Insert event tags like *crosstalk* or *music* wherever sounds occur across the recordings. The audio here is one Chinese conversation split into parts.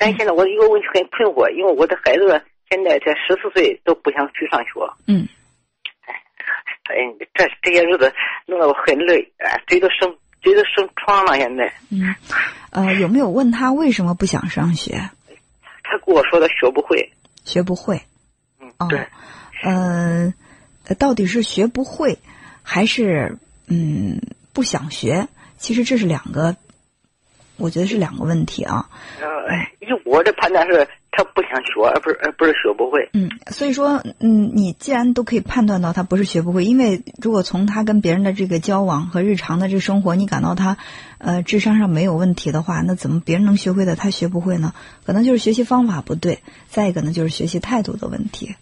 但现在我有个问题很困惑，因为我的孩子现在才十四岁，都不想去上学。嗯，哎，这这些日子弄得我很累，哎，嘴都生嘴都生疮了。现在，嗯，呃，有没有问他为什么不想上学？他跟我说他学不会，学不会。嗯，哦对，呃，到底是学不会，还是嗯不想学？其实这是两个，我觉得是两个问题啊。呃，以我的判断是，他不想学，而不是而不是学不会。嗯，所以说，嗯，你既然都可以判断到他不是学不会，因为如果从他跟别人的这个交往和日常的这生活，你感到他，呃，智商上没有问题的话，那怎么别人能学会的他学不会呢？可能就是学习方法不对，再一个呢就是学习态度的问题。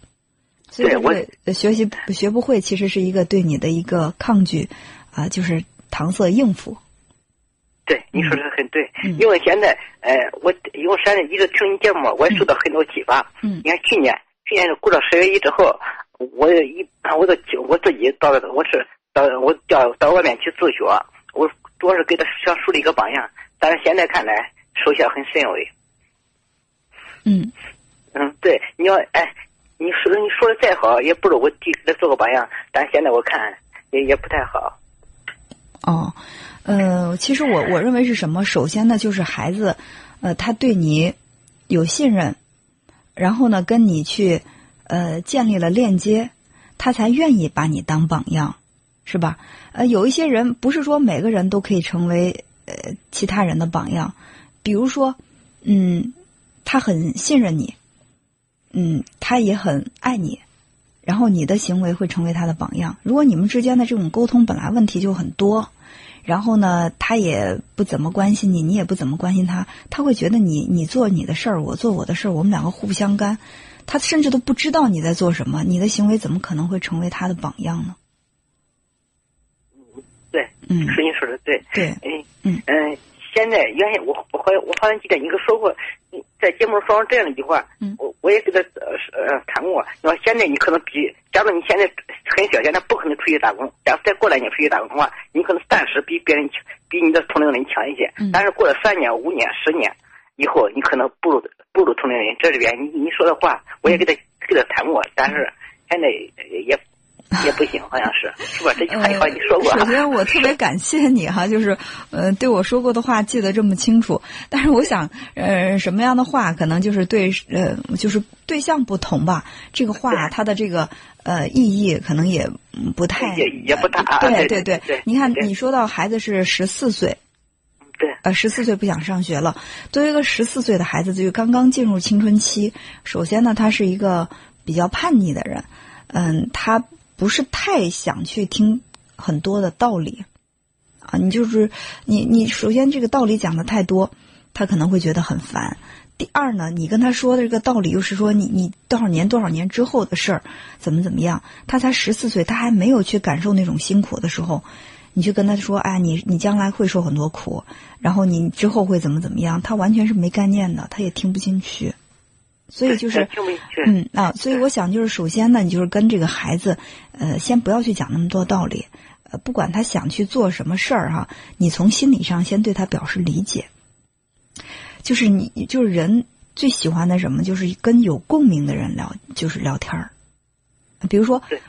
所以对我这个呃学习学不会，其实是一个对你的一个抗拒，啊、就是搪塞应付。对，你说的很对，嗯因为现在，呃，我因为现在一直听你节目，我也受到很多启发。嗯你看去年，去年过了十月一之后，我一我都我自己到我是到我到到外面去自学，我主要是给他想树立一个榜样。但是现在看来，收效很甚微。嗯嗯，对，你要哎，你说你说的再好，也不如我弟给他做个榜样。但是现在我看也也不太好。哦，呃，其实我我认为是什么？首先呢，就是孩子，呃，他对你有信任，然后呢，跟你去呃建立了链接，他才愿意把你当榜样，是吧？呃，有一些人不是说每个人都可以成为呃其他人的榜样，比如说，嗯，他很信任你，嗯，他也很爱你，然后你的行为会成为他的榜样。如果你们之间的这种沟通本来问题就很多，然后呢，他也不怎么关心你，你也不怎么关心他，他会觉得你你做你的事儿，我做我的事儿，我们两个互不相干。他甚至都不知道你在做什么，你的行为怎么可能会成为他的榜样呢？对，嗯，是你说的对。对，嗯嗯嗯，现在原先我我好像我好像记得你给说过，你在节目上说过这样一句话，嗯我我也给他呃呃谈过。你说现在你可能比，假如你现在很小，现在不可能出去打工，假如再过两年出去打工的话，你可能暂时比别人强，比你的同龄人强一些。嗯但是过了三年、五年、十年以后，你可能不如不如同龄人。这里边你你说的话，我也给他给他谈过，但是现在也 *laughs* 也不行，好像是是吧？这句话你说过啊。呃首先，我特别感谢你哈，*laughs* 就是呃，对我说过的话记得这么清楚。但是我想，呃，什么样的话可能就是对呃，就是对象不同吧。这个话它的这个呃意义可能也嗯不太也也不大呃对对对对对你看，你说到孩子是十四岁，对，呃，十四岁不想上学了。作为一个十四岁的孩子，就是刚刚进入青春期，首先呢，他是一个比较叛逆的人，嗯，他不是太想去听很多的道理，啊，你就是你你首先这个道理讲的太多，他可能会觉得很烦。第二呢，你跟他说的这个道理又是说你你多少年多少年之后的事儿，怎么怎么样？他才十四岁，他还没有去感受那种辛苦的时候，你去跟他说，哎，你你将来会受很多苦，然后你之后会怎么怎么样？他完全是没概念的，他也听不进去。所以就是。嗯啊，所以我想就是首先呢，你就是跟这个孩子，呃，先不要去讲那么多道理，呃，不管他想去做什么事儿哈，你从心理上先对他表示理解。就是你就是人最喜欢的什么，就是跟有共鸣的人聊，就是聊天儿。比如说对，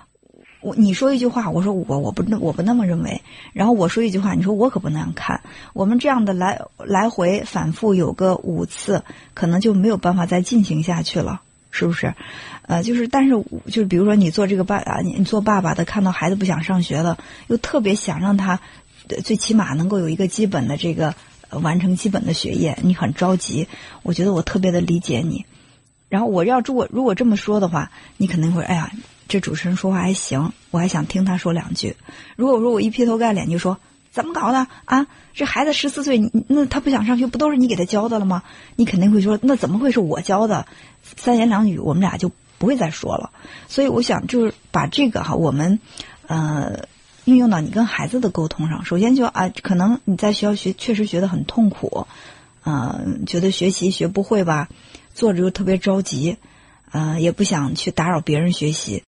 我你说一句话，我说我我不那我不那么认为，然后我说一句话，你说我可不那样看。我们这样的来来回反复有个五次，可能就没有办法再进行下去了，是不是？呃，就是但是就是比如说你做这个爸啊，你做爸爸的，看到孩子不想上学了，又特别想让他最起码能够有一个基本的这个。呃完成基本的学业，你很着急，我觉得我特别的理解你。然后我要如果如果这么说的话，你肯定会哎呀，这主持人说话还行，我还想听他说两句。如果说我一劈头盖脸就说怎么搞的啊，这孩子十四岁，那他不想上学，不都是你给他教的了吗？你肯定会说那怎么会是我教的？三言两语我们俩就不会再说了。所以我想就是把这个哈，我们呃。运用到你跟孩子的沟通上，首先就啊，可能你在学校学确实学得很痛苦，呃，觉得学习学不会吧，坐着又特别着急，呃，也不想去打扰别人学习。